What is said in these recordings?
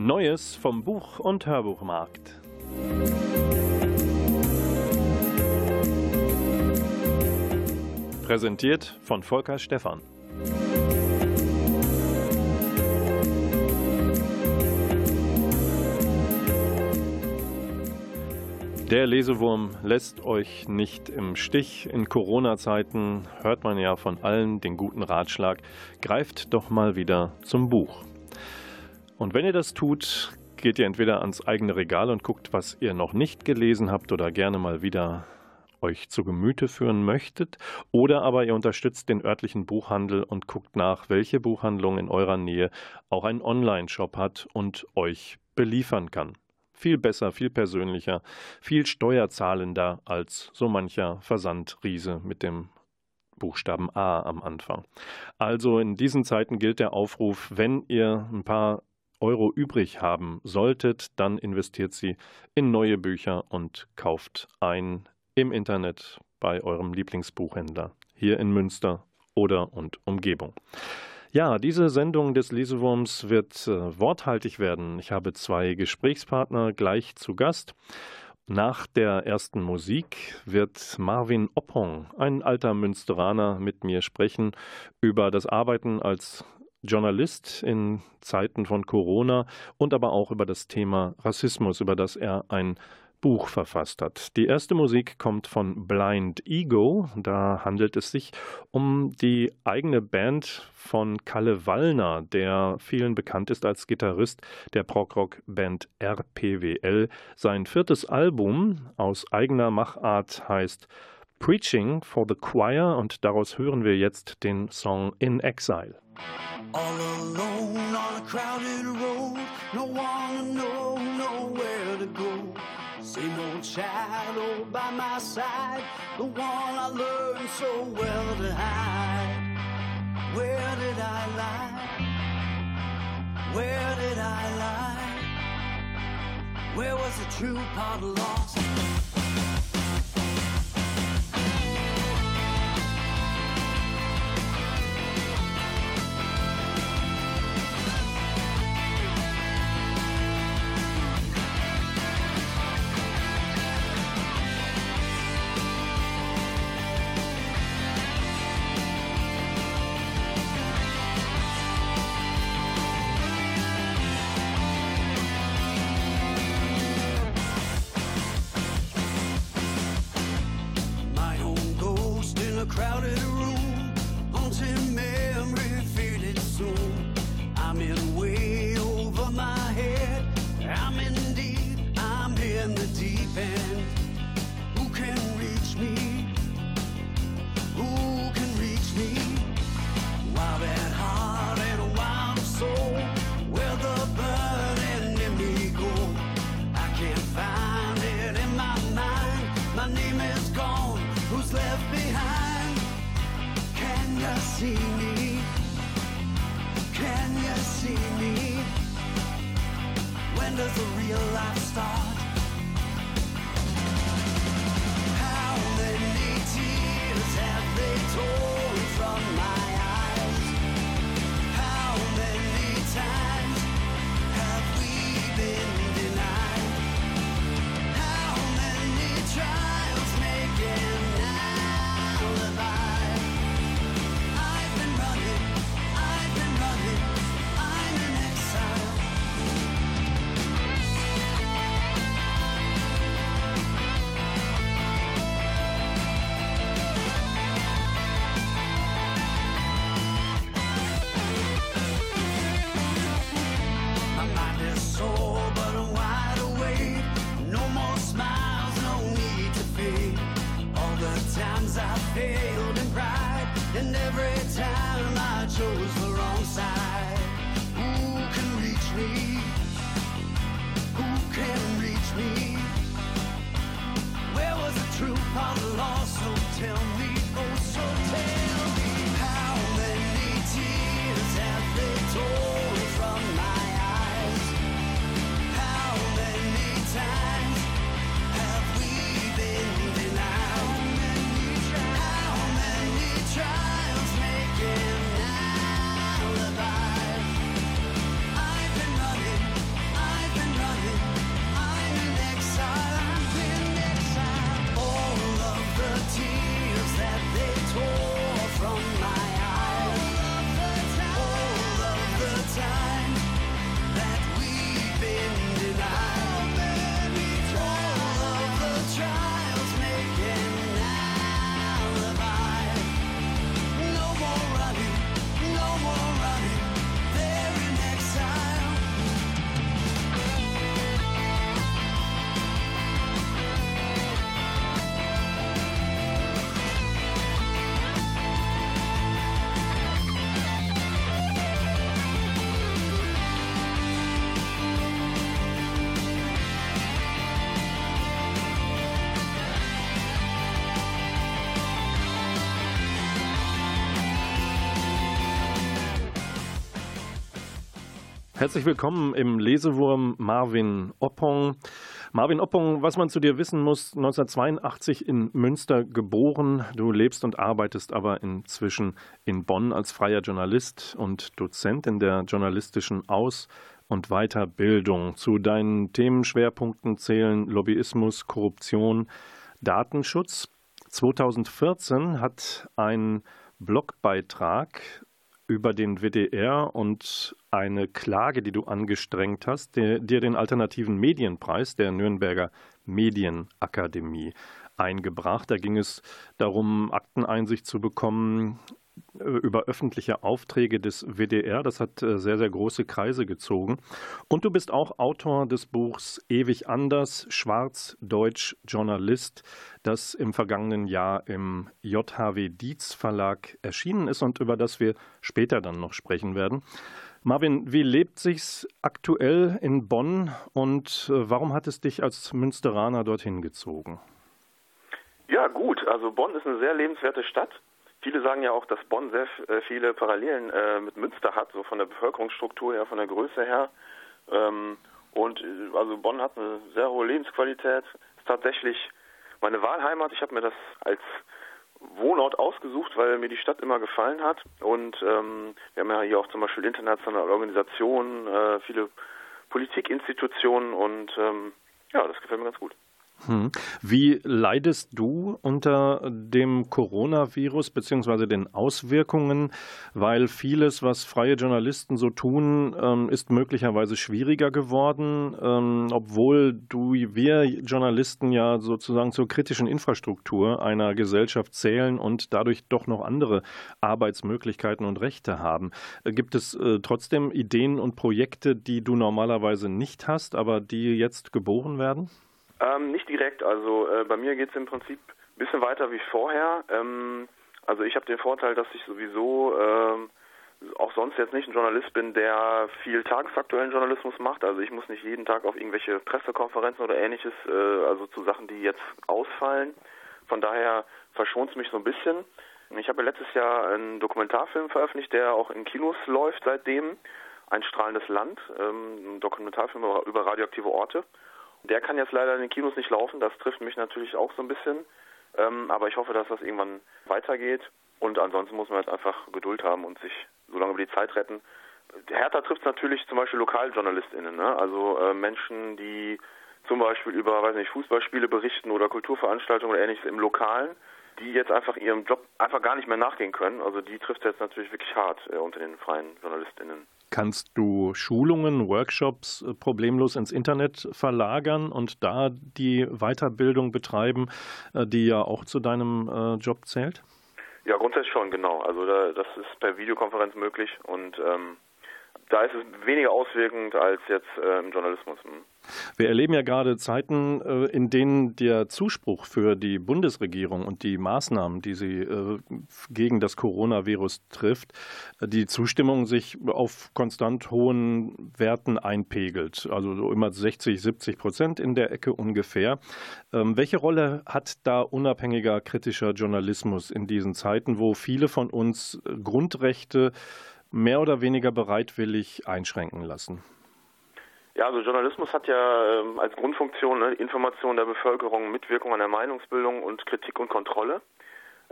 Neues vom Buch- und Hörbuchmarkt. Präsentiert von Volker Stephan. Der Lesewurm lässt euch nicht im Stich. In Corona-Zeiten hört man ja von allen den guten Ratschlag, greift doch mal wieder zum Buch. Und wenn ihr das tut, geht ihr entweder ans eigene Regal und guckt, was ihr noch nicht gelesen habt oder gerne mal wieder euch zu Gemüte führen möchtet, oder aber ihr unterstützt den örtlichen Buchhandel und guckt nach, welche Buchhandlung in eurer Nähe auch einen Online-Shop hat und euch beliefern kann. Viel besser, viel persönlicher, viel steuerzahlender als so mancher Versandriese mit dem Buchstaben A am Anfang. Also in diesen Zeiten gilt der Aufruf, wenn ihr ein paar Euro übrig haben solltet, dann investiert sie in neue Bücher und kauft ein im Internet bei eurem Lieblingsbuchhändler hier in Münster oder und Umgebung. Ja, diese Sendung des Lesewurms wird äh, worthaltig werden. Ich habe zwei Gesprächspartner gleich zu Gast. Nach der ersten Musik wird Marvin Oppong, ein alter Münsteraner, mit mir sprechen über das Arbeiten als Journalist in Zeiten von Corona und aber auch über das Thema Rassismus, über das er ein Buch verfasst hat. Die erste Musik kommt von Blind Ego. Da handelt es sich um die eigene Band von Kalle Wallner, der vielen bekannt ist als Gitarrist der Prog-Rock-Band RPWL. Sein viertes Album aus eigener Machart heißt Preaching for the Choir und daraus hören wir jetzt den Song In Exile. All alone on a crowded road, no one to know, nowhere to go. Same old shadow by my side, the one I learned so well to hide. Where did I lie? Where did I lie? Where was the true part lost? crowded room, haunting memory, feel it soon. I'm in way over my head. I'm in deep, I'm in the deep end. Who can reach me? Who can reach me? While that heart. see me? Can you see me? When does the real life start? How many tears have they torn from my eyes? How many times? Herzlich willkommen im Lesewurm Marvin Oppong. Marvin Oppong, was man zu dir wissen muss, 1982 in Münster geboren. Du lebst und arbeitest aber inzwischen in Bonn als freier Journalist und Dozent in der journalistischen Aus- und Weiterbildung. Zu deinen Themenschwerpunkten zählen Lobbyismus, Korruption, Datenschutz. 2014 hat ein Blogbeitrag über den WDR und eine Klage, die du angestrengt hast, dir den alternativen Medienpreis der Nürnberger Medienakademie eingebracht. Da ging es darum, Akteneinsicht zu bekommen über öffentliche Aufträge des WDR. Das hat äh, sehr, sehr große Kreise gezogen. Und du bist auch Autor des Buchs Ewig anders, Schwarz-Deutsch Journalist, das im vergangenen Jahr im JHW Dietz Verlag erschienen ist und über das wir später dann noch sprechen werden. Marvin, wie lebt sich's aktuell in Bonn und äh, warum hat es dich als Münsteraner dorthin gezogen? Ja, gut. Also Bonn ist eine sehr lebenswerte Stadt. Viele sagen ja auch, dass Bonn sehr äh, viele Parallelen äh, mit Münster hat, so von der Bevölkerungsstruktur her, von der Größe her. Ähm, und äh, also Bonn hat eine sehr hohe Lebensqualität. Ist tatsächlich meine Wahlheimat. Ich habe mir das als Wohnort ausgesucht, weil mir die Stadt immer gefallen hat. Und ähm, wir haben ja hier auch zum Beispiel internationale Organisationen, äh, viele Politikinstitutionen und ähm, ja, das gefällt mir ganz gut. Hm. Wie leidest du unter dem Coronavirus bzw. den Auswirkungen? Weil vieles, was freie Journalisten so tun, ähm, ist möglicherweise schwieriger geworden, ähm, obwohl du, wir Journalisten ja sozusagen zur kritischen Infrastruktur einer Gesellschaft zählen und dadurch doch noch andere Arbeitsmöglichkeiten und Rechte haben. Äh, gibt es äh, trotzdem Ideen und Projekte, die du normalerweise nicht hast, aber die jetzt geboren werden? Ähm, nicht direkt. Also äh, bei mir geht es im Prinzip ein bisschen weiter wie vorher. Ähm, also ich habe den Vorteil, dass ich sowieso ähm, auch sonst jetzt nicht ein Journalist bin, der viel tagesaktuellen Journalismus macht. Also ich muss nicht jeden Tag auf irgendwelche Pressekonferenzen oder ähnliches, äh, also zu Sachen, die jetzt ausfallen. Von daher verschont es mich so ein bisschen. Ich habe letztes Jahr einen Dokumentarfilm veröffentlicht, der auch in Kinos läuft seitdem. Ein strahlendes Land, ähm, ein Dokumentarfilm über radioaktive Orte. Der kann jetzt leider in den Kinos nicht laufen, das trifft mich natürlich auch so ein bisschen. Ähm, aber ich hoffe, dass das irgendwann weitergeht. Und ansonsten muss man halt einfach Geduld haben und sich so lange über die Zeit retten. Hertha trifft natürlich zum Beispiel LokaljournalistInnen, ne? also äh, Menschen, die zum Beispiel über, weiß nicht, Fußballspiele berichten oder Kulturveranstaltungen oder ähnliches im Lokalen, die jetzt einfach ihrem Job einfach gar nicht mehr nachgehen können. Also die trifft jetzt natürlich wirklich hart äh, unter den freien JournalistInnen. Kannst du Schulungen, Workshops äh, problemlos ins Internet verlagern und da die Weiterbildung betreiben, äh, die ja auch zu deinem äh, Job zählt? Ja, grundsätzlich schon, genau. Also das ist per Videokonferenz möglich und ähm, da ist es weniger auswirkend als jetzt äh, im Journalismus. Wir erleben ja gerade Zeiten, äh, in denen der Zuspruch für die Bundesregierung und die Maßnahmen, die sie äh, gegen das Coronavirus trifft, die Zustimmung sich auf konstant hohen Werten einpegelt. Also so immer 60, 70 Prozent in der Ecke ungefähr. Ähm, welche Rolle hat da unabhängiger kritischer Journalismus in diesen Zeiten, wo viele von uns Grundrechte mehr oder weniger bereitwillig einschränken lassen? Ja, also Journalismus hat ja ähm, als Grundfunktion ne, Information der Bevölkerung, Mitwirkung an der Meinungsbildung und Kritik und Kontrolle.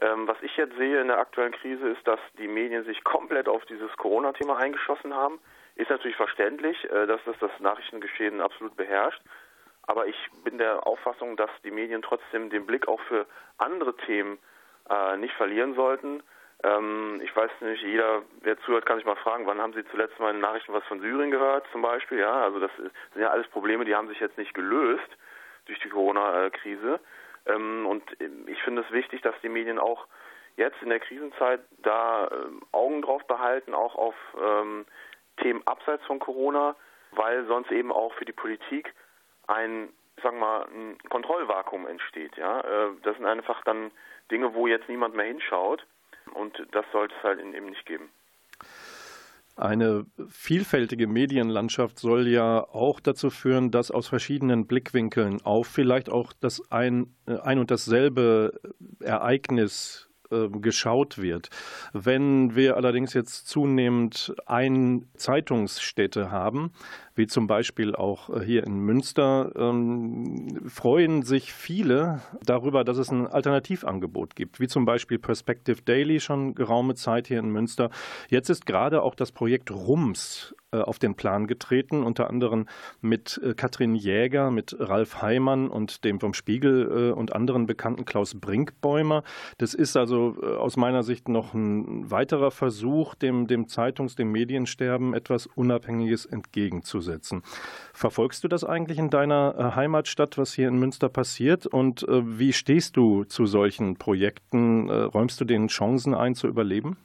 Ähm, was ich jetzt sehe in der aktuellen Krise ist, dass die Medien sich komplett auf dieses Corona-Thema eingeschossen haben. Ist natürlich verständlich, äh, dass das das Nachrichtengeschehen absolut beherrscht. Aber ich bin der Auffassung, dass die Medien trotzdem den Blick auch für andere Themen äh, nicht verlieren sollten. Ähm, ich weiß nicht, jeder, der zuhört, kann sich mal fragen, wann haben Sie zuletzt mal in Nachrichten was von Syrien gehört, zum Beispiel? Ja, also das sind ja alles Probleme, die haben sich jetzt nicht gelöst durch die Corona-Krise. Ähm, und ich finde es wichtig, dass die Medien auch jetzt in der Krisenzeit da ähm, Augen drauf behalten, auch auf ähm, Themen abseits von Corona, weil sonst eben auch für die Politik ein, sagen wir mal, ein Kontrollvakuum entsteht. Ja, äh, das sind einfach dann Dinge, wo jetzt niemand mehr hinschaut. Und das sollte es halt eben nicht geben. Eine vielfältige Medienlandschaft soll ja auch dazu führen, dass aus verschiedenen Blickwinkeln auf vielleicht auch das ein, äh, ein und dasselbe Ereignis äh, geschaut wird. Wenn wir allerdings jetzt zunehmend ein Zeitungsstädte haben, wie zum Beispiel auch äh, hier in Münster, ähm, freuen sich viele darüber, dass es ein Alternativangebot gibt, wie zum Beispiel Perspective Daily schon geraume Zeit hier in Münster. Jetzt ist gerade auch das Projekt RUMS äh, auf den Plan getreten, unter anderem mit äh, Katrin Jäger, mit Ralf Heimann und dem vom Spiegel und anderen bekannten Klaus Brinkbäumer. Das ist also aus meiner Sicht noch ein weiterer Versuch, dem, dem Zeitungs-, dem Mediensterben etwas Unabhängiges entgegenzusetzen umzusetzen. Verfolgst du das eigentlich in deiner äh, Heimatstadt, was hier in Münster passiert? Und äh, wie stehst du zu solchen Projekten? Äh, räumst du denen Chancen ein, zu überleben?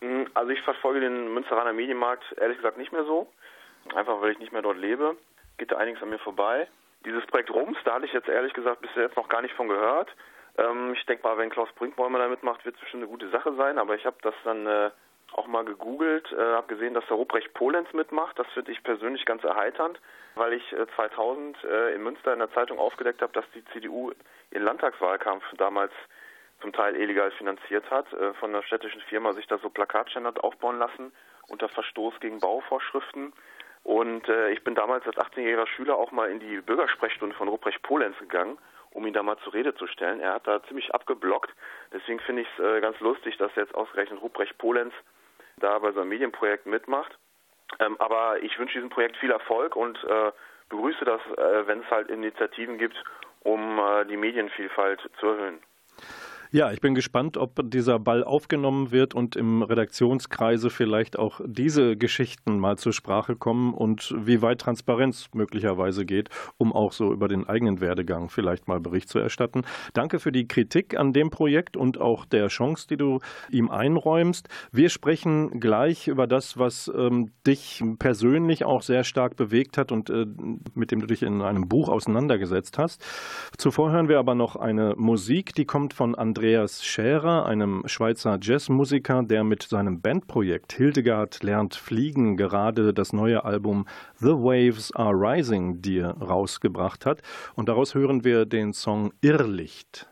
Hm, also ich verfolge den Münsteraner Medienmarkt ehrlich gesagt nicht mehr so. Einfach weil ich nicht mehr dort lebe. Geht da einiges an mir vorbei. Dieses Projekt Rums, da hatte ich jetzt ehrlich gesagt bis jetzt noch gar nicht von gehört. Ähm, ich denke mal, wenn Klaus Brinkbäumer da mitmacht, wird es bestimmt eine gute Sache sein. Aber ich habe das dann auch mal gegoogelt, äh, habe gesehen, dass der Ruprecht Polenz mitmacht. Das finde ich persönlich ganz erheiternd, weil ich äh, 2000 äh, in Münster in der Zeitung aufgedeckt habe, dass die CDU ihren Landtagswahlkampf damals zum Teil illegal finanziert hat, äh, von einer städtischen Firma sich da so Plakatständer aufbauen lassen unter Verstoß gegen Bauvorschriften. Und äh, ich bin damals als 18-jähriger Schüler auch mal in die Bürgersprechstunde von Ruprecht Polenz gegangen um ihn da mal zur Rede zu stellen. Er hat da ziemlich abgeblockt. Deswegen finde ich es äh, ganz lustig, dass jetzt ausgerechnet Ruprecht Polenz da bei so einem Medienprojekt mitmacht. Ähm, aber ich wünsche diesem Projekt viel Erfolg und äh, begrüße das, äh, wenn es halt Initiativen gibt, um äh, die Medienvielfalt zu erhöhen. Ja, ich bin gespannt, ob dieser Ball aufgenommen wird und im Redaktionskreise vielleicht auch diese Geschichten mal zur Sprache kommen und wie weit Transparenz möglicherweise geht, um auch so über den eigenen Werdegang vielleicht mal Bericht zu erstatten. Danke für die Kritik an dem Projekt und auch der Chance, die du ihm einräumst. Wir sprechen gleich über das, was ähm, dich persönlich auch sehr stark bewegt hat und äh, mit dem du dich in einem Buch auseinandergesetzt hast. Zuvor hören wir aber noch eine Musik, die kommt von André Andreas Scherer, einem Schweizer Jazzmusiker, der mit seinem Bandprojekt Hildegard lernt fliegen gerade das neue Album The Waves Are Rising dir rausgebracht hat. Und daraus hören wir den Song Irrlicht.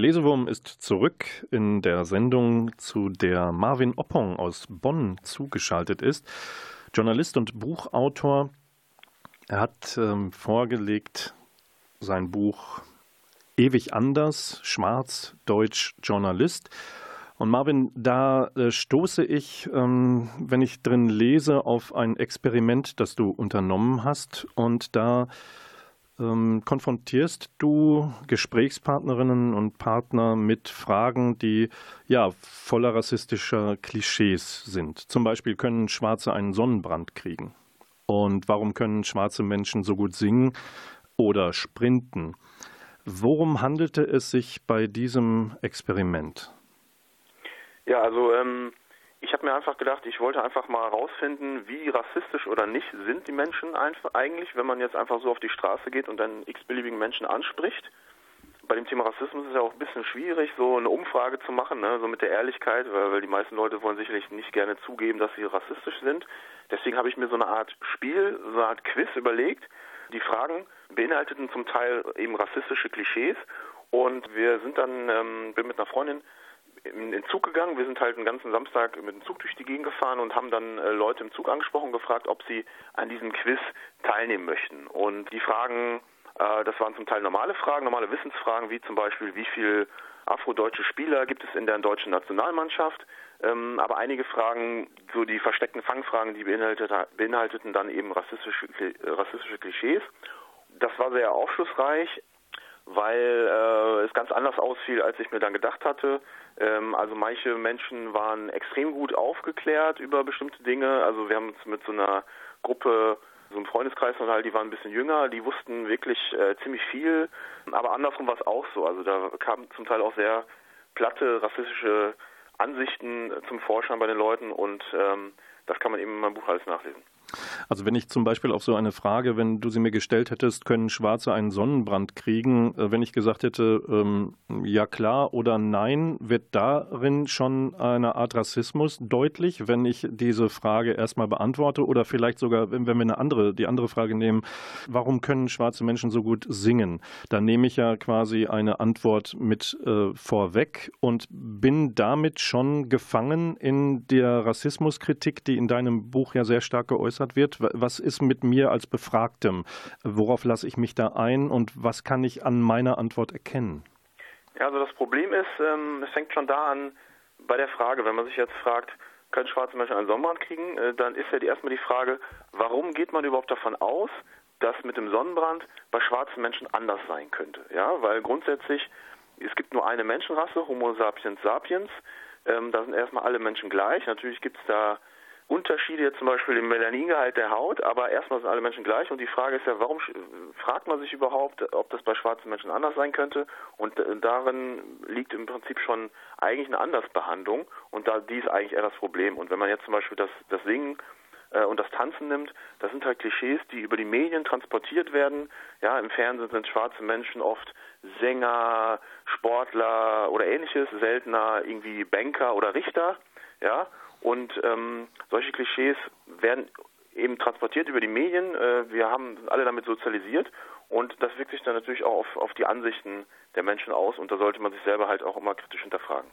Lesewurm ist zurück in der Sendung, zu der Marvin Oppong aus Bonn zugeschaltet ist. Journalist und Buchautor. Er hat ähm, vorgelegt sein Buch Ewig anders, Schwarz, Deutsch, Journalist. Und Marvin, da äh, stoße ich, ähm, wenn ich drin lese, auf ein Experiment, das du unternommen hast. Und da ähm, konfrontierst du Gesprächspartnerinnen und Partner mit Fragen, die ja voller rassistischer Klischees sind. Zum Beispiel können Schwarze einen Sonnenbrand kriegen. Und warum können schwarze Menschen so gut singen oder sprinten? Worum handelte es sich bei diesem Experiment? Ja, also ähm, ich habe mir einfach gedacht, ich wollte einfach mal herausfinden, wie rassistisch oder nicht sind die Menschen eigentlich, wenn man jetzt einfach so auf die Straße geht und einen x-beliebigen Menschen anspricht. Bei dem Thema Rassismus ist es ja auch ein bisschen schwierig, so eine Umfrage zu machen, ne, so mit der Ehrlichkeit, weil, weil die meisten Leute wollen sicherlich nicht gerne zugeben, dass sie rassistisch sind. Deswegen habe ich mir so eine Art Spiel, so eine Art Quiz überlegt. Die Fragen beinhalteten zum Teil eben rassistische Klischees und wir sind dann, ähm, bin mit einer Freundin in den Zug gegangen. Wir sind halt einen ganzen Samstag mit dem Zug durch die Gegend gefahren und haben dann äh, Leute im Zug angesprochen und gefragt, ob sie an diesem Quiz teilnehmen möchten. Und die Fragen, äh, das waren zum Teil normale Fragen, normale Wissensfragen, wie zum Beispiel, wie viel afrodeutsche Spieler gibt es in der deutschen Nationalmannschaft. Ähm, aber einige Fragen, so die versteckten Fangfragen, die beinhaltet, beinhalteten dann eben rassistische, rassistische Klischees. Das war sehr aufschlussreich, weil äh, es ganz anders ausfiel, als ich mir dann gedacht hatte. Ähm, also manche Menschen waren extrem gut aufgeklärt über bestimmte Dinge. Also wir haben uns mit so einer Gruppe, so einem Freundeskreis halt, die waren ein bisschen jünger, die wussten wirklich äh, ziemlich viel. Aber andersrum war es auch so. Also da kamen zum Teil auch sehr platte rassistische Ansichten zum Vorschein bei den Leuten und ähm, das kann man eben in meinem Buch alles nachlesen. Also wenn ich zum Beispiel auf so eine Frage, wenn du sie mir gestellt hättest, können Schwarze einen Sonnenbrand kriegen, äh, wenn ich gesagt hätte, ähm, ja klar oder nein, wird darin schon eine Art Rassismus deutlich, wenn ich diese Frage erstmal beantworte oder vielleicht sogar, wenn, wir eine andere, die andere Frage nehmen, warum können schwarze Menschen so gut singen? Dann nehme ich ja quasi eine Antwort mit äh, vorweg und bin damit schon gefangen in der Rassismuskritik, die in deinem Buch ja sehr stark geäußert geäußert wird. Was ist mit mir als Befragtem? Worauf lasse ich mich da ein und was kann ich an meiner Antwort erkennen? Ja, also das Problem ist, ähm, es fängt schon da an bei der Frage, wenn man sich jetzt fragt, können schwarze Menschen einen Sonnenbrand kriegen, äh, dann ist ja die, erstmal die Frage, warum geht man überhaupt davon aus, dass mit dem Sonnenbrand bei schwarzen Menschen anders sein könnte? Ja, weil grundsätzlich es gibt nur eine Menschenrasse, Homo sapiens sapiens. Ähm, da sind erstmal alle Menschen gleich. Natürlich gibt es da Unterschiede jetzt zum Beispiel im Melaningehalt der Haut, aber erstmal sind alle Menschen gleich und die Frage ist ja, warum fragt man sich überhaupt, ob das bei schwarzen Menschen anders sein könnte und darin liegt im Prinzip schon eigentlich eine Andersbehandlung und da die ist eigentlich eher das Problem und wenn man jetzt zum Beispiel das, das Singen äh, und das Tanzen nimmt, das sind halt Klischees, die über die Medien transportiert werden. Ja, im Fernsehen sind schwarze Menschen oft Sänger, Sportler oder ähnliches, seltener irgendwie Banker oder Richter. Ja, und ähm, solche Klischees werden eben transportiert über die Medien. Äh, wir haben alle damit sozialisiert und das wirkt sich dann natürlich auch auf, auf die Ansichten der Menschen aus und da sollte man sich selber halt auch immer kritisch hinterfragen.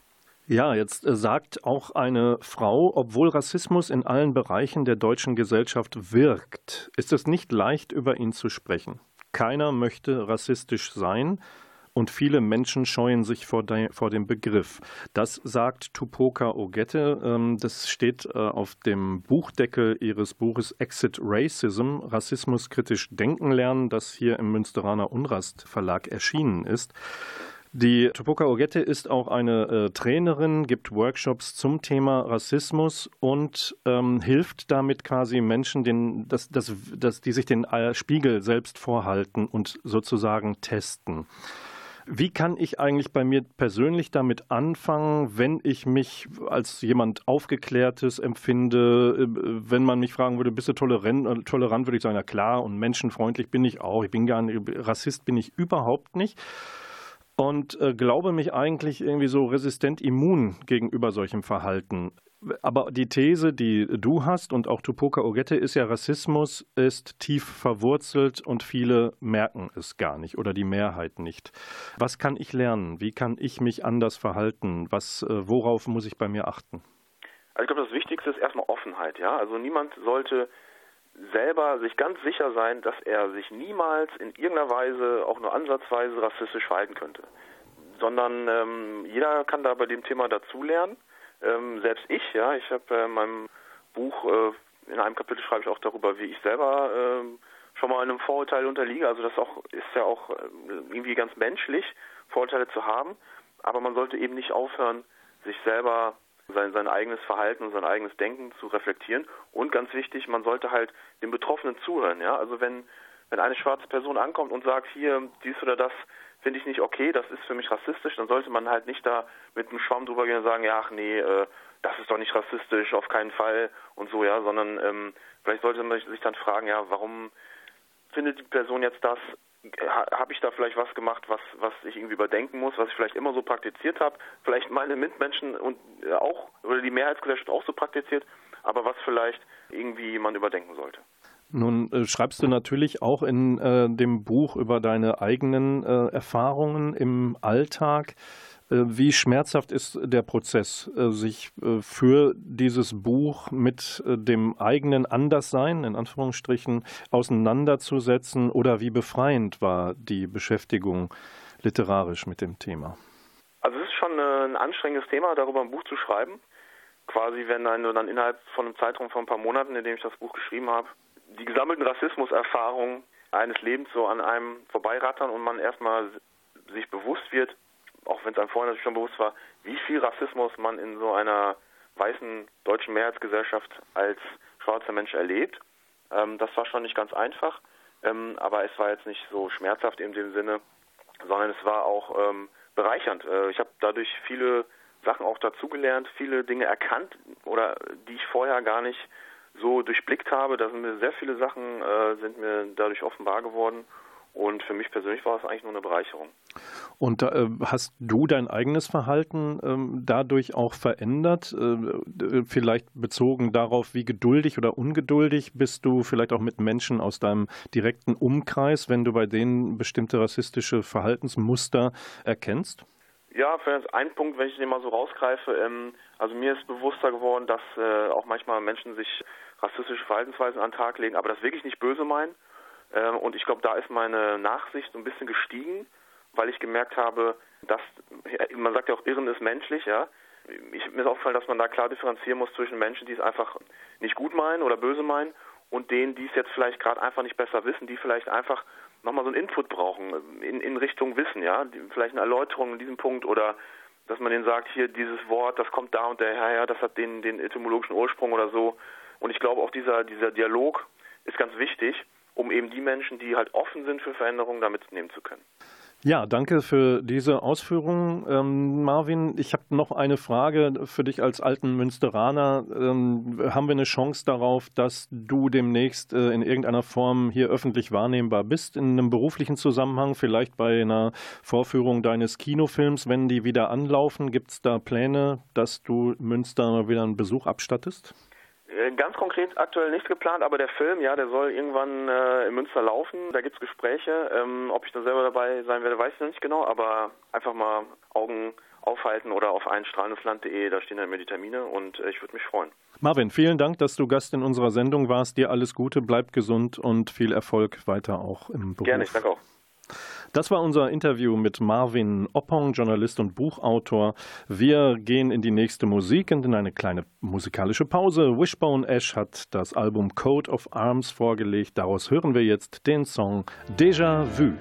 Ja, jetzt äh, sagt auch eine Frau, obwohl Rassismus in allen Bereichen der deutschen Gesellschaft wirkt, ist es nicht leicht, über ihn zu sprechen. Keiner möchte rassistisch sein und viele Menschen scheuen sich vor, de, vor dem Begriff. Das sagt Tupoka Ogette. Ähm, das steht äh, auf dem Buchdeckel ihres Buches Exit Racism, Rassismus kritisch denken lernen, das hier im Münsteraner Unrast Verlag erschienen ist. Die Tupoka Ogette ist auch eine äh, Trainerin, gibt Workshops zum Thema Rassismus und ähm, hilft damit quasi Menschen, den, dass, dass, dass die sich den äh, Spiegel selbst vorhalten und sozusagen testen. Wie kann ich eigentlich bei mir persönlich damit anfangen, wenn ich mich als jemand Aufgeklärtes empfinde? Äh, wenn man mich fragen würde, bist du tolerant, tolerant würde ich sagen, na klar, und menschenfreundlich bin ich auch. Ich bin gar nicht, Rassist bin ich überhaupt nicht und äh, glaube mich eigentlich irgendwie so resistent immun gegenüber solchem Verhalten. Aber die These, die du hast und auch Tupoka Ogette, ist ja, Rassismus ist tief verwurzelt und viele merken es gar nicht oder die Mehrheit nicht. Was kann ich lernen? Wie kann ich mich anders verhalten? Was, äh, worauf muss ich bei mir achten? Also ich glaube, das Wichtigste ist erstmal Offenheit. Ja? Also niemand sollte selber sich ganz sicher sein, dass er sich niemals in irgendeiner Weise, auch nur ansatzweise rassistisch verhalten könnte. Sondern ähm, jeder kann da bei dem Thema dazulernen. Ähm, selbst ich, ja, ich habe äh, in meinem Buch, äh, in einem Kapitel schreibe ich auch darüber, wie ich selber äh, schon mal einem Vorurteil unterliege. Also das auch ist ja auch äh, irgendwie ganz menschlich, Vorurteile zu haben. Aber man sollte eben nicht aufhören, sich selber sein, sein eigenes Verhalten und sein eigenes Denken zu reflektieren. Und ganz wichtig, man sollte halt den Betroffenen zuhören. Ja? Also wenn, wenn eine schwarze Person ankommt und sagt, hier, dies oder das finde ich nicht okay, das ist für mich rassistisch, dann sollte man halt nicht da mit einem Schwamm drüber gehen und sagen, ja, ach nee, äh, das ist doch nicht rassistisch, auf keinen Fall und so, ja, sondern ähm, vielleicht sollte man sich dann fragen, ja, warum findet die Person jetzt das habe ich da vielleicht was gemacht, was, was ich irgendwie überdenken muss, was ich vielleicht immer so praktiziert habe, vielleicht meine Mitmenschen und äh, auch oder die Mehrheitsgesellschaft auch so praktiziert, aber was vielleicht irgendwie man überdenken sollte. Nun äh, schreibst du natürlich auch in äh, dem Buch über deine eigenen äh, Erfahrungen im Alltag. Äh, wie schmerzhaft ist der Prozess, äh, sich äh, für dieses Buch mit dem eigenen Anderssein, in Anführungsstrichen, auseinanderzusetzen oder wie befreiend war die Beschäftigung literarisch mit dem Thema? Also es ist schon ein anstrengendes Thema, darüber ein Buch zu schreiben. Quasi, wenn du dann innerhalb von einem Zeitraum von ein paar Monaten, in dem ich das Buch geschrieben habe, die gesammelten Rassismuserfahrungen eines Lebens so an einem vorbeirattern und man erstmal sich bewusst wird, auch wenn es einem vorher natürlich schon bewusst war, wie viel Rassismus man in so einer weißen deutschen Mehrheitsgesellschaft als schwarzer Mensch erlebt. Ähm, das war schon nicht ganz einfach, ähm, aber es war jetzt nicht so schmerzhaft in dem Sinne, sondern es war auch ähm, bereichernd. Äh, ich habe dadurch viele Sachen auch dazugelernt, viele Dinge erkannt oder die ich vorher gar nicht so durchblickt habe. Da sind mir sehr viele Sachen äh, sind mir dadurch offenbar geworden und für mich persönlich war es eigentlich nur eine Bereicherung. Und äh, hast du dein eigenes Verhalten ähm, dadurch auch verändert? Äh, vielleicht bezogen darauf, wie geduldig oder ungeduldig bist du vielleicht auch mit Menschen aus deinem direkten Umkreis, wenn du bei denen bestimmte rassistische Verhaltensmuster erkennst? Ja, für einen Punkt, wenn ich den mal so rausgreife, ähm, also mir ist bewusster geworden, dass äh, auch manchmal Menschen sich rassistische Verhaltensweisen an den Tag legen, aber das wirklich nicht böse meinen ähm, und ich glaube, da ist meine Nachsicht so ein bisschen gestiegen, weil ich gemerkt habe, dass, man sagt ja auch, Irren ist menschlich, ja. Ich, mir ist aufgefallen, dass man da klar differenzieren muss zwischen Menschen, die es einfach nicht gut meinen oder böse meinen und denen, die es jetzt vielleicht gerade einfach nicht besser wissen, die vielleicht einfach nochmal so einen Input brauchen in, in Richtung Wissen, ja. Die, vielleicht eine Erläuterung in diesem Punkt oder dass man denen sagt, hier dieses Wort, das kommt da und daher, das hat den, den etymologischen Ursprung oder so. Und ich glaube auch dieser, dieser Dialog ist ganz wichtig um eben die Menschen, die halt offen sind für Veränderungen, da mitnehmen zu können. Ja, danke für diese Ausführungen. Ähm, Marvin, ich habe noch eine Frage für dich als alten Münsteraner. Ähm, haben wir eine Chance darauf, dass du demnächst äh, in irgendeiner Form hier öffentlich wahrnehmbar bist, in einem beruflichen Zusammenhang, vielleicht bei einer Vorführung deines Kinofilms, wenn die wieder anlaufen? Gibt es da Pläne, dass du Münster mal wieder einen Besuch abstattest? Äh, ganz konkret aktuell nichts geplant, aber der Film, ja, der soll irgendwann äh, in Münster laufen. Da gibt es Gespräche. Ähm, ob ich dann selber dabei sein werde, weiß ich noch nicht genau, aber einfach mal Augen aufhalten oder auf einstrahlendes da stehen dann immer die Termine und äh, ich würde mich freuen. Marvin, vielen Dank, dass du Gast in unserer Sendung warst. Dir alles Gute, bleib gesund und viel Erfolg weiter auch im Beruf. Gerne, ich danke auch. Das war unser Interview mit Marvin Oppong, Journalist und Buchautor. Wir gehen in die nächste Musik und in eine kleine musikalische Pause. Wishbone Ash hat das Album Code of Arms vorgelegt. Daraus hören wir jetzt den Song Déjà Vu.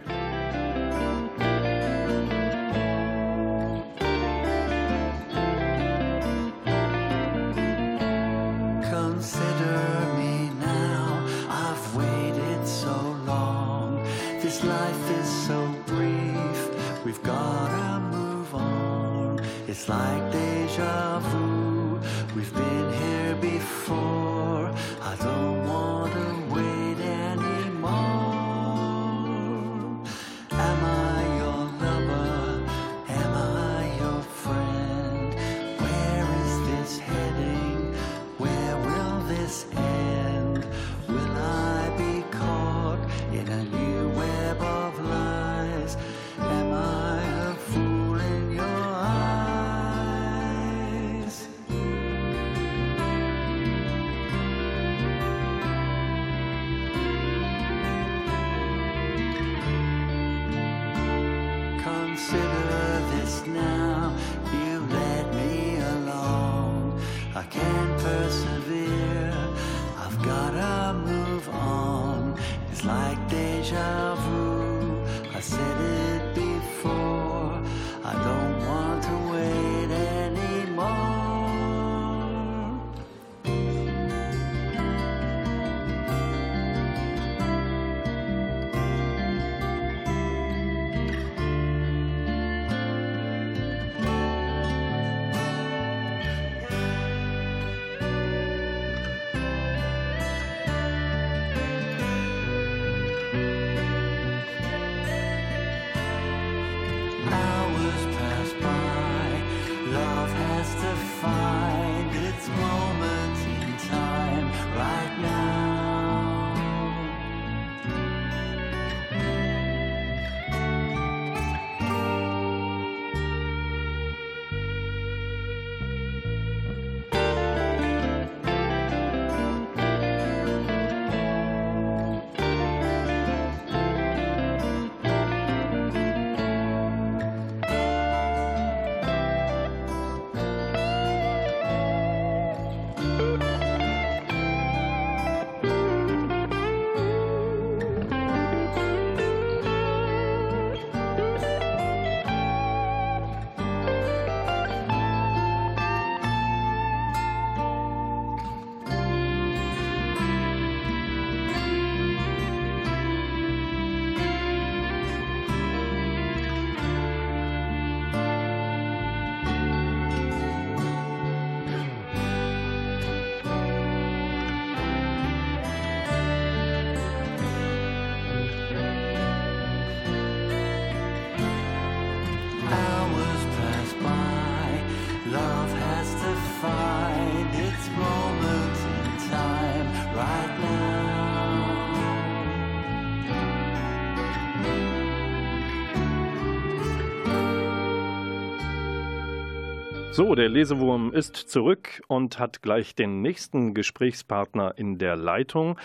So, der Lesewurm ist zurück und hat gleich den nächsten Gesprächspartner in der Leitung.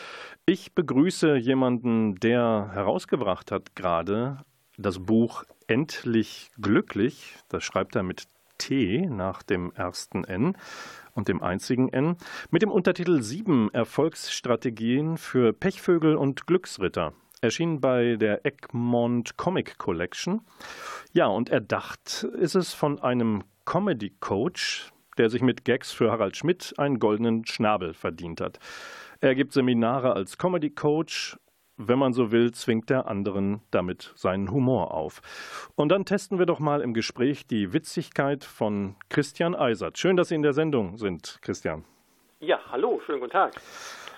Ich begrüße jemanden, der herausgebracht hat gerade das Buch Endlich glücklich. Das schreibt er mit T nach dem ersten N und dem einzigen N, mit dem Untertitel Sieben Erfolgsstrategien für Pechvögel und Glücksritter. Erschien bei der Egmont Comic Collection. Ja, und erdacht ist es von einem Comedy Coach, der sich mit Gags für Harald Schmidt einen goldenen Schnabel verdient hat. Er gibt Seminare als Comedy Coach. Wenn man so will, zwingt er anderen damit seinen Humor auf. Und dann testen wir doch mal im Gespräch die Witzigkeit von Christian Eisert. Schön, dass Sie in der Sendung sind, Christian. Ja, hallo, schönen guten Tag.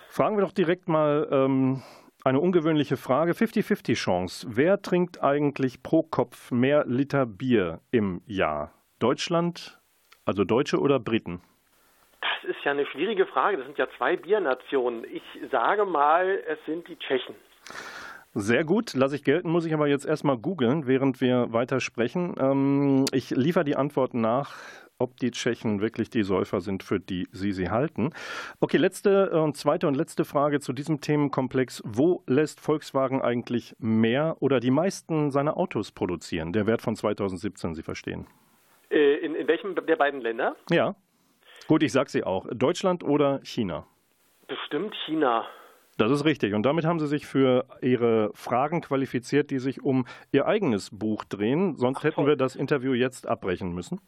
Fragen wir doch direkt mal ähm, eine ungewöhnliche Frage. 50-50 Chance. Wer trinkt eigentlich pro Kopf mehr Liter Bier im Jahr? Deutschland, also Deutsche oder Briten? Das ist ja eine schwierige Frage. Das sind ja zwei Biernationen. Ich sage mal, es sind die Tschechen. Sehr gut, lasse ich gelten, muss ich aber jetzt erstmal googeln, während wir weiter sprechen. Ähm, ich liefere die Antworten nach ob die Tschechen wirklich die Säufer sind, für die Sie sie halten. Okay, letzte äh, und zweite und letzte Frage zu diesem Themenkomplex. Wo lässt Volkswagen eigentlich mehr oder die meisten seiner Autos produzieren? Der Wert von 2017, Sie verstehen. Äh, in, in welchem der beiden Länder? Ja. Gut, ich sag sie auch. Deutschland oder China? Bestimmt China. Das ist richtig. Und damit haben Sie sich für Ihre Fragen qualifiziert, die sich um Ihr eigenes Buch drehen. Sonst Ach, hätten wir das Interview jetzt abbrechen müssen.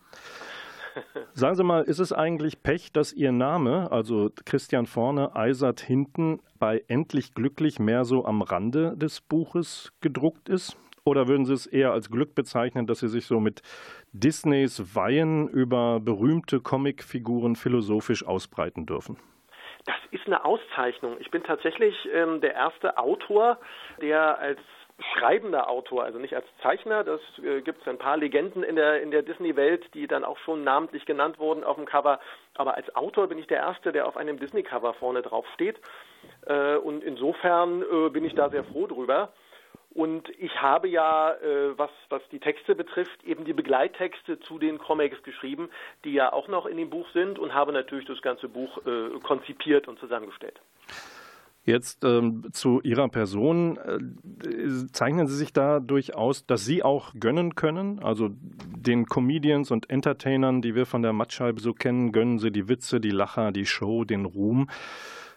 Sagen Sie mal, ist es eigentlich Pech, dass Ihr Name, also Christian vorne, Eisert hinten, bei Endlich Glücklich mehr so am Rande des Buches gedruckt ist? Oder würden Sie es eher als Glück bezeichnen, dass Sie sich so mit Disneys Weihen über berühmte Comicfiguren philosophisch ausbreiten dürfen? Das ist eine Auszeichnung. Ich bin tatsächlich ähm, der erste Autor, der als schreibender Autor, also nicht als Zeichner, das äh, gibt es ein paar Legenden in der, in der Disney-Welt, die dann auch schon namentlich genannt wurden auf dem Cover, aber als Autor bin ich der Erste, der auf einem Disney-Cover vorne drauf steht äh, und insofern äh, bin ich da sehr froh drüber. Und ich habe ja, äh, was, was die Texte betrifft, eben die Begleittexte zu den Comics geschrieben, die ja auch noch in dem Buch sind und habe natürlich das ganze Buch äh, konzipiert und zusammengestellt. Jetzt ähm, zu Ihrer Person. Äh, zeichnen Sie sich da durchaus, dass Sie auch gönnen können? Also den Comedians und Entertainern, die wir von der Mattscheibe so kennen, gönnen Sie die Witze, die Lacher, die Show, den Ruhm.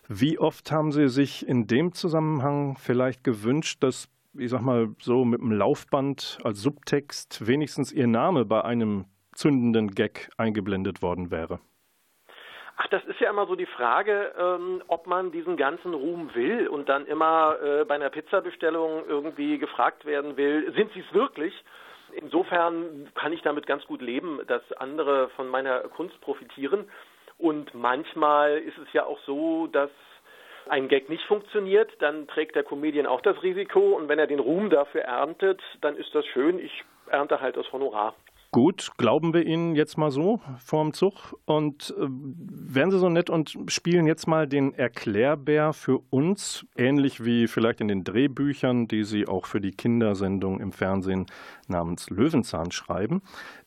Wie oft haben Sie sich in dem Zusammenhang vielleicht gewünscht, dass ich sag mal, so mit dem Laufband als Subtext wenigstens ihr Name bei einem zündenden Gag eingeblendet worden wäre? Ach, das ist ja immer so die Frage, ähm, ob man diesen ganzen Ruhm will und dann immer äh, bei einer Pizzabestellung irgendwie gefragt werden will, sind Sie es wirklich? Insofern kann ich damit ganz gut leben, dass andere von meiner Kunst profitieren. Und manchmal ist es ja auch so, dass ein Gag nicht funktioniert, dann trägt der Comedian auch das Risiko und wenn er den Ruhm dafür erntet, dann ist das schön. Ich ernte halt das Honorar. Gut, glauben wir Ihnen jetzt mal so vorm Zug. Und äh, wären Sie so nett und spielen jetzt mal den Erklärbär für uns, ähnlich wie vielleicht in den Drehbüchern, die Sie auch für die Kindersendung im Fernsehen namens Löwenzahn schreiben.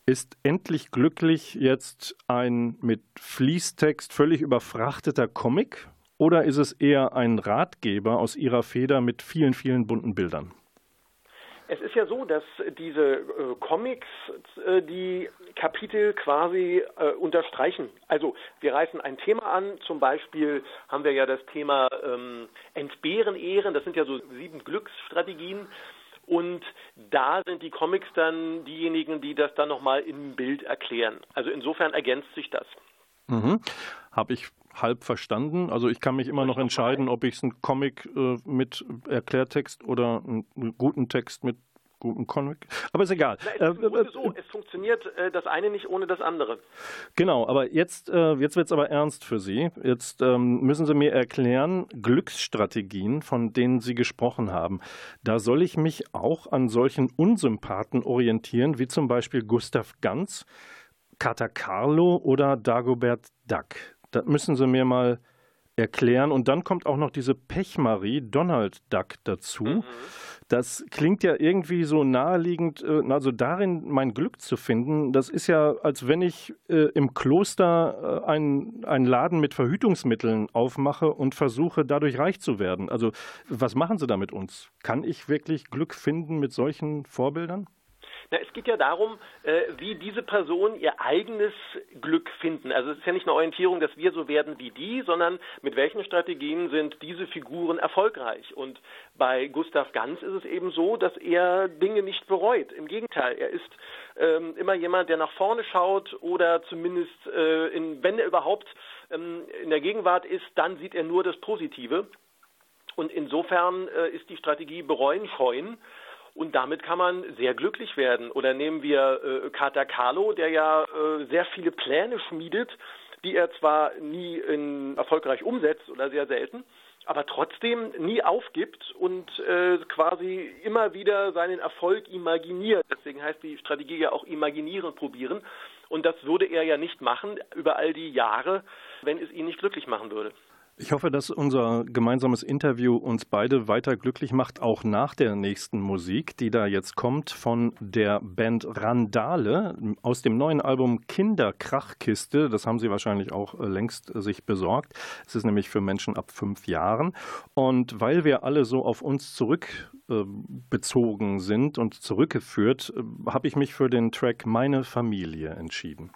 Ist endlich glücklich jetzt ein mit Fließtext völlig überfrachteter Comic oder ist es eher ein Ratgeber aus Ihrer Feder mit vielen, vielen bunten Bildern? Es ist ja so, dass diese äh, Comics äh, die Kapitel quasi äh, unterstreichen. Also wir reißen ein Thema an, zum Beispiel haben wir ja das Thema ähm, Entbehren, Ehren, das sind ja so sieben Glücksstrategien. Und da sind die Comics dann diejenigen, die das dann nochmal im Bild erklären. Also insofern ergänzt sich das. Mhm. Habe ich halb verstanden. Also ich kann mich immer noch entscheiden, ob ich einen Comic äh, mit Erklärtext oder einen guten Text mit guten Comic. Aber ist egal. Na, es, äh, so, es funktioniert äh, das eine nicht ohne das andere. Genau, aber jetzt, äh, jetzt wird es aber ernst für Sie. Jetzt ähm, müssen Sie mir erklären, Glücksstrategien, von denen Sie gesprochen haben. Da soll ich mich auch an solchen Unsympathen orientieren, wie zum Beispiel Gustav Ganz, Kater Carlo oder Dagobert Duck. Das müssen Sie mir mal erklären. Und dann kommt auch noch diese Pechmarie Donald Duck dazu. Mhm. Das klingt ja irgendwie so naheliegend, äh, also darin mein Glück zu finden. Das ist ja, als wenn ich äh, im Kloster äh, einen, einen Laden mit Verhütungsmitteln aufmache und versuche, dadurch reich zu werden. Also, was machen Sie da mit uns? Kann ich wirklich Glück finden mit solchen Vorbildern? Na, es geht ja darum, äh, wie diese Personen ihr eigenes Glück finden. Also es ist ja nicht eine Orientierung, dass wir so werden wie die, sondern mit welchen Strategien sind diese Figuren erfolgreich. Und bei Gustav Ganz ist es eben so, dass er Dinge nicht bereut. Im Gegenteil, er ist ähm, immer jemand, der nach vorne schaut oder zumindest, äh, in, wenn er überhaupt ähm, in der Gegenwart ist, dann sieht er nur das Positive. Und insofern äh, ist die Strategie bereuen scheuen. Und damit kann man sehr glücklich werden. Oder nehmen wir äh, Kater Carlo, der ja äh, sehr viele Pläne schmiedet, die er zwar nie in, erfolgreich umsetzt oder sehr selten, aber trotzdem nie aufgibt und äh, quasi immer wieder seinen Erfolg imaginiert. Deswegen heißt die Strategie ja auch imaginieren, probieren. Und das würde er ja nicht machen über all die Jahre, wenn es ihn nicht glücklich machen würde. Ich hoffe, dass unser gemeinsames Interview uns beide weiter glücklich macht, auch nach der nächsten Musik, die da jetzt kommt von der Band Randale aus dem neuen Album Kinderkrachkiste. Das haben Sie wahrscheinlich auch äh, längst sich besorgt. Es ist nämlich für Menschen ab fünf Jahren. Und weil wir alle so auf uns zurückbezogen sind und zurückgeführt, äh, habe ich mich für den Track Meine Familie entschieden.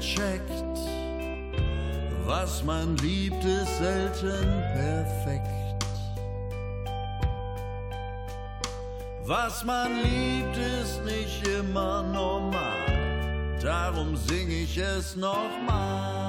Gecheckt. Was man liebt, ist selten perfekt. Was man liebt, ist nicht immer normal. Darum sing ich es nochmal.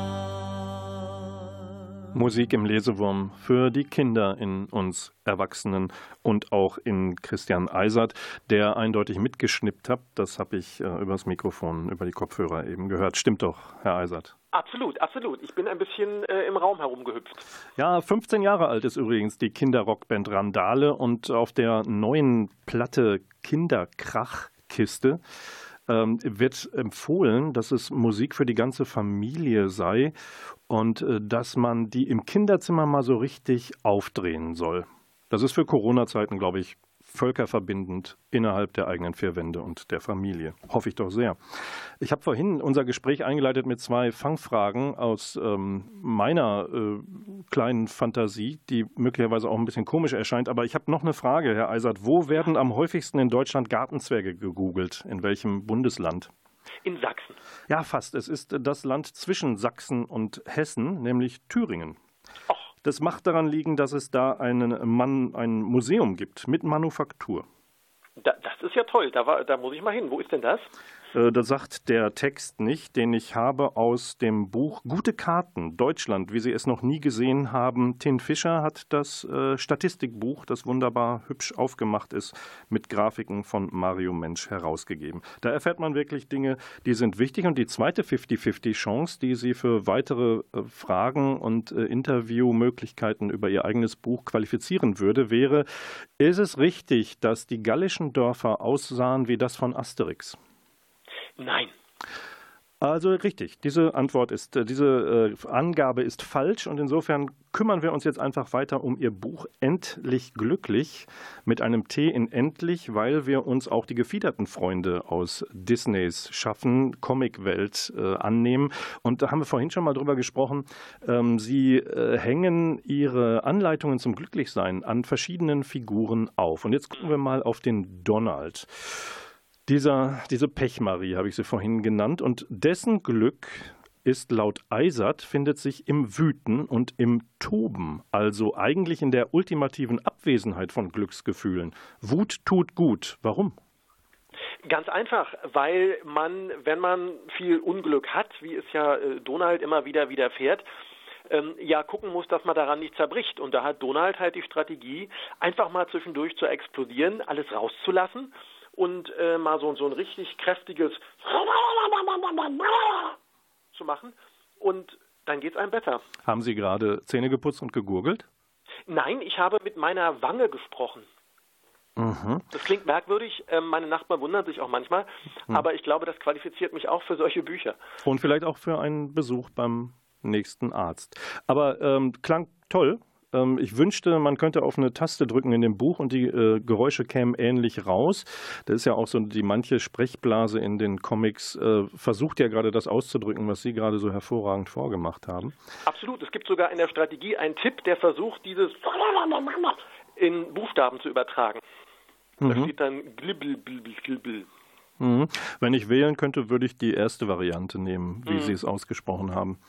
Musik im Lesewurm für die Kinder in uns Erwachsenen und auch in Christian Eisert, der eindeutig mitgeschnippt hat. Das habe ich äh, übers Mikrofon, über die Kopfhörer eben gehört. Stimmt doch, Herr Eisert. Absolut, absolut. Ich bin ein bisschen äh, im Raum herumgehüpft. Ja, 15 Jahre alt ist übrigens die Kinderrockband Randale und auf der neuen Platte Kinderkrachkiste ähm, wird empfohlen, dass es Musik für die ganze Familie sei und äh, dass man die im Kinderzimmer mal so richtig aufdrehen soll. Das ist für Corona-Zeiten, glaube ich, völkerverbindend innerhalb der eigenen vier Wände und der Familie. Hoffe ich doch sehr. Ich habe vorhin unser Gespräch eingeleitet mit zwei Fangfragen aus ähm, meiner äh, kleinen Fantasie, die möglicherweise auch ein bisschen komisch erscheint. Aber ich habe noch eine Frage, Herr Eisert. Wo werden am häufigsten in Deutschland Gartenzwerge gegoogelt? In welchem Bundesland? In Sachsen. Ja, fast. Es ist das Land zwischen Sachsen und Hessen, nämlich Thüringen. Och. Das macht daran liegen, dass es da einen Mann, ein Museum gibt mit Manufaktur. Da, das ist ja toll, da, war, da muss ich mal hin. Wo ist denn das? Äh, das sagt der Text nicht, den ich habe aus dem Buch Gute Karten Deutschland, wie Sie es noch nie gesehen haben. Tin Fischer hat das äh, Statistikbuch, das wunderbar hübsch aufgemacht ist, mit Grafiken von Mario Mensch herausgegeben. Da erfährt man wirklich Dinge, die sind wichtig. Und die zweite 50-50-Chance, die Sie für weitere äh, Fragen und Interviewmöglichkeiten über Ihr eigenes Buch qualifizieren würde, wäre, ist es richtig, dass die gallischen Dörfer aussahen wie das von Asterix? Nein. Also richtig, diese Antwort ist, äh, diese äh, Angabe ist falsch und insofern kümmern wir uns jetzt einfach weiter um Ihr Buch Endlich glücklich mit einem T in endlich, weil wir uns auch die gefiederten Freunde aus Disneys Schaffen, Comicwelt äh, annehmen. Und da haben wir vorhin schon mal drüber gesprochen. Ähm, Sie äh, hängen Ihre Anleitungen zum Glücklichsein an verschiedenen Figuren auf. Und jetzt gucken wir mal auf den Donald. Dieser, diese Pechmarie habe ich sie vorhin genannt und dessen Glück ist laut Eisert, findet sich im Wüten und im Toben, also eigentlich in der ultimativen Abwesenheit von Glücksgefühlen. Wut tut gut. Warum? Ganz einfach, weil man, wenn man viel Unglück hat, wie es ja äh, Donald immer wieder widerfährt, ähm, ja gucken muss, dass man daran nicht zerbricht. Und da hat Donald halt die Strategie, einfach mal zwischendurch zu explodieren, alles rauszulassen und äh, mal so, so ein richtig kräftiges zu machen und dann geht es einem besser. Haben Sie gerade Zähne geputzt und gegurgelt? Nein, ich habe mit meiner Wange gesprochen. Mhm. Das klingt merkwürdig, ähm, meine Nachbarn wundern sich auch manchmal, mhm. aber ich glaube, das qualifiziert mich auch für solche Bücher. Und vielleicht auch für einen Besuch beim nächsten Arzt. Aber ähm, klang toll, ähm, ich wünschte, man könnte auf eine Taste drücken in dem Buch und die äh, Geräusche kämen ähnlich raus. Das ist ja auch so, die manche Sprechblase in den Comics äh, versucht ja gerade das auszudrücken, was Sie gerade so hervorragend vorgemacht haben. Absolut. Es gibt sogar in der Strategie einen Tipp, der versucht, dieses in Buchstaben zu übertragen. Da mhm. steht dann glibbel, glibbel, glibbel. Mhm. Wenn ich wählen könnte, würde ich die erste Variante nehmen, wie mhm. Sie es ausgesprochen haben.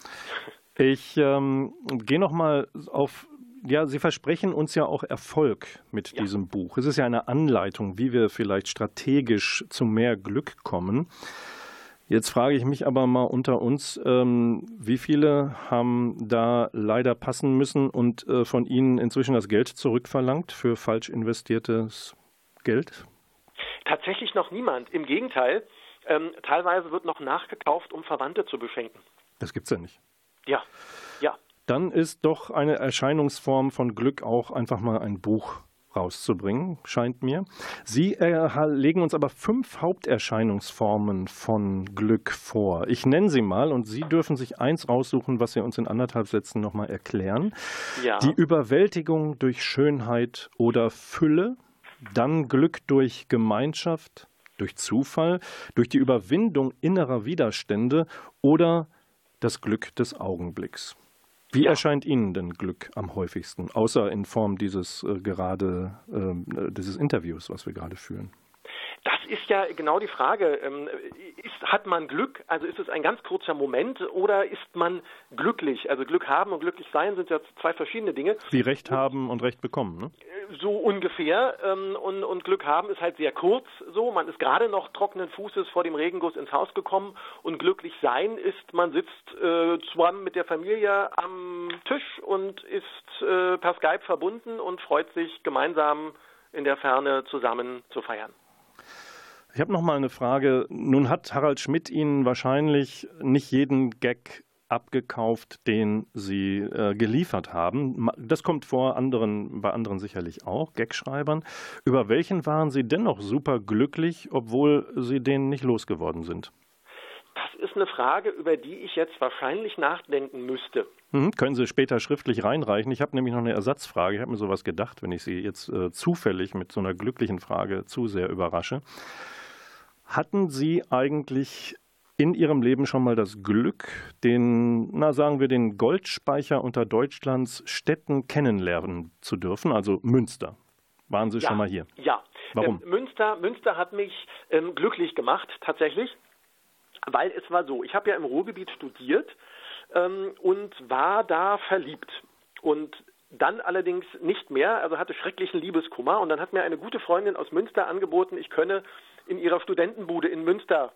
Ich ähm, gehe nochmal auf ja, Sie versprechen uns ja auch Erfolg mit ja. diesem Buch. Es ist ja eine Anleitung, wie wir vielleicht strategisch zu mehr Glück kommen. Jetzt frage ich mich aber mal unter uns, ähm, wie viele haben da leider passen müssen und äh, von Ihnen inzwischen das Geld zurückverlangt für falsch investiertes Geld? Tatsächlich noch niemand. Im Gegenteil, ähm, teilweise wird noch nachgekauft, um Verwandte zu beschenken. Das gibt's ja nicht. Ja, ja dann ist doch eine Erscheinungsform von Glück auch einfach mal ein Buch rauszubringen, scheint mir. Sie äh, legen uns aber fünf Haupterscheinungsformen von Glück vor. Ich nenne sie mal und Sie dürfen sich eins raussuchen, was Sie uns in anderthalb Sätzen nochmal erklären. Ja. Die Überwältigung durch Schönheit oder Fülle, dann Glück durch Gemeinschaft, durch Zufall, durch die Überwindung innerer Widerstände oder das Glück des Augenblicks. Wie ja. erscheint Ihnen denn Glück am häufigsten, außer in Form dieses äh, gerade äh, dieses Interviews, was wir gerade führen? Das ist ja genau die Frage. Ähm, ist, hat man Glück? Also ist es ein ganz kurzer Moment oder ist man glücklich? Also Glück haben und glücklich sein sind ja zwei verschiedene Dinge. Wie Recht haben und Recht bekommen, ne? So ungefähr. Ähm, und, und Glück haben ist halt sehr kurz so. Man ist gerade noch trockenen Fußes vor dem Regenguss ins Haus gekommen. Und glücklich sein ist, man sitzt äh, zusammen mit der Familie am Tisch und ist äh, per Skype verbunden und freut sich gemeinsam in der Ferne zusammen zu feiern. Ich habe noch mal eine Frage. Nun hat Harald Schmidt Ihnen wahrscheinlich nicht jeden Gag abgekauft, den Sie äh, geliefert haben. Das kommt vor anderen, bei anderen sicherlich auch, Gagschreibern. Über welchen waren Sie dennoch super glücklich, obwohl Sie den nicht losgeworden sind? Das ist eine Frage, über die ich jetzt wahrscheinlich nachdenken müsste. Mhm, können Sie später schriftlich reinreichen. Ich habe nämlich noch eine Ersatzfrage. Ich habe mir sowas gedacht, wenn ich Sie jetzt äh, zufällig mit so einer glücklichen Frage zu sehr überrasche. Hatten Sie eigentlich in Ihrem Leben schon mal das Glück, den, na sagen wir, den Goldspeicher unter Deutschlands Städten kennenlernen zu dürfen, also Münster? Waren Sie ja, schon mal hier? Ja. Warum? Ähm, Münster, Münster hat mich ähm, glücklich gemacht, tatsächlich. Weil es war so, ich habe ja im Ruhrgebiet studiert ähm, und war da verliebt. Und dann allerdings nicht mehr, also hatte schrecklichen Liebeskummer. Und dann hat mir eine gute Freundin aus Münster angeboten, ich könne in ihrer Studentenbude in Münster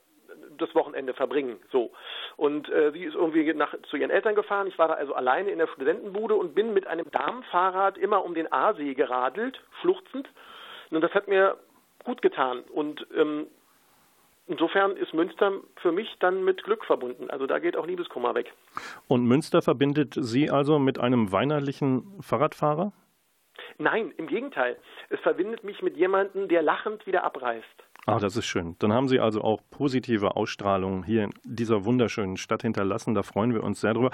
das Wochenende verbringen. So. Und äh, sie ist irgendwie nach, zu ihren Eltern gefahren. Ich war da also alleine in der Studentenbude und bin mit einem Damenfahrrad immer um den Aasee geradelt, schluchzend. Und das hat mir gut getan. Und ähm, insofern ist Münster für mich dann mit Glück verbunden. Also da geht auch Liebeskummer weg. Und Münster verbindet Sie also mit einem weinerlichen Fahrradfahrer? Nein, im Gegenteil. Es verbindet mich mit jemandem, der lachend wieder abreist. Ah, das ist schön. Dann haben Sie also auch positive Ausstrahlung hier in dieser wunderschönen Stadt hinterlassen. Da freuen wir uns sehr drüber.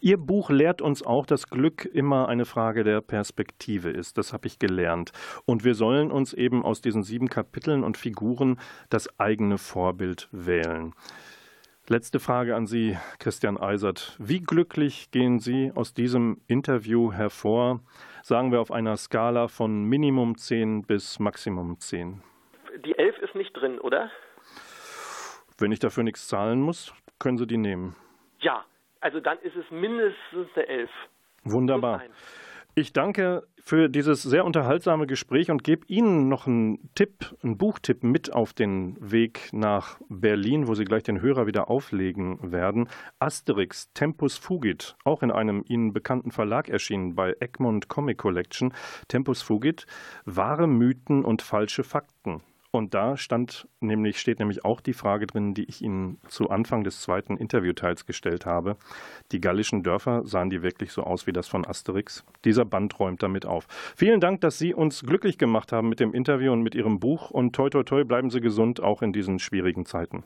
Ihr Buch lehrt uns auch, dass Glück immer eine Frage der Perspektive ist. Das habe ich gelernt. Und wir sollen uns eben aus diesen sieben Kapiteln und Figuren das eigene Vorbild wählen. Letzte Frage an Sie, Christian Eisert. Wie glücklich gehen Sie aus diesem Interview hervor? Sagen wir auf einer Skala von Minimum 10 bis Maximum 10 die 11 ist nicht drin, oder? Wenn ich dafür nichts zahlen muss, können Sie die nehmen. Ja, also dann ist es mindestens eine 11. Wunderbar. Ich danke für dieses sehr unterhaltsame Gespräch und gebe Ihnen noch einen Tipp, einen Buchtipp mit auf den Weg nach Berlin, wo Sie gleich den Hörer wieder auflegen werden. Asterix Tempus Fugit, auch in einem Ihnen bekannten Verlag erschienen bei Egmont Comic Collection. Tempus Fugit, wahre Mythen und falsche Fakten. Und da stand nämlich, steht nämlich auch die Frage drin, die ich Ihnen zu Anfang des zweiten Interviewteils gestellt habe. Die gallischen Dörfer, sahen die wirklich so aus wie das von Asterix? Dieser Band räumt damit auf. Vielen Dank, dass Sie uns glücklich gemacht haben mit dem Interview und mit Ihrem Buch. Und toi, toi, toi, bleiben Sie gesund, auch in diesen schwierigen Zeiten.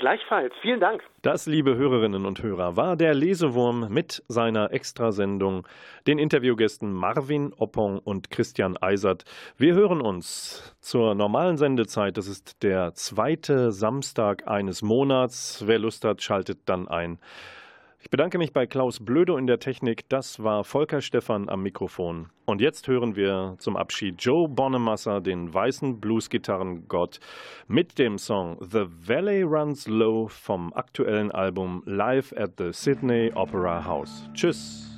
Gleichfalls. Vielen Dank. Das, liebe Hörerinnen und Hörer, war der Lesewurm mit seiner Extrasendung, den Interviewgästen Marvin Oppong und Christian Eisert. Wir hören uns zur normalen Sendezeit. Das ist der zweite Samstag eines Monats. Wer Lust hat, schaltet dann ein. Ich bedanke mich bei Klaus Blödo in der Technik. Das war Volker Stephan am Mikrofon. Und jetzt hören wir zum Abschied Joe Bonamassa, den weißen Bluesgitarrengott, mit dem Song The Valley Runs Low vom aktuellen Album Live at the Sydney Opera House. Tschüss.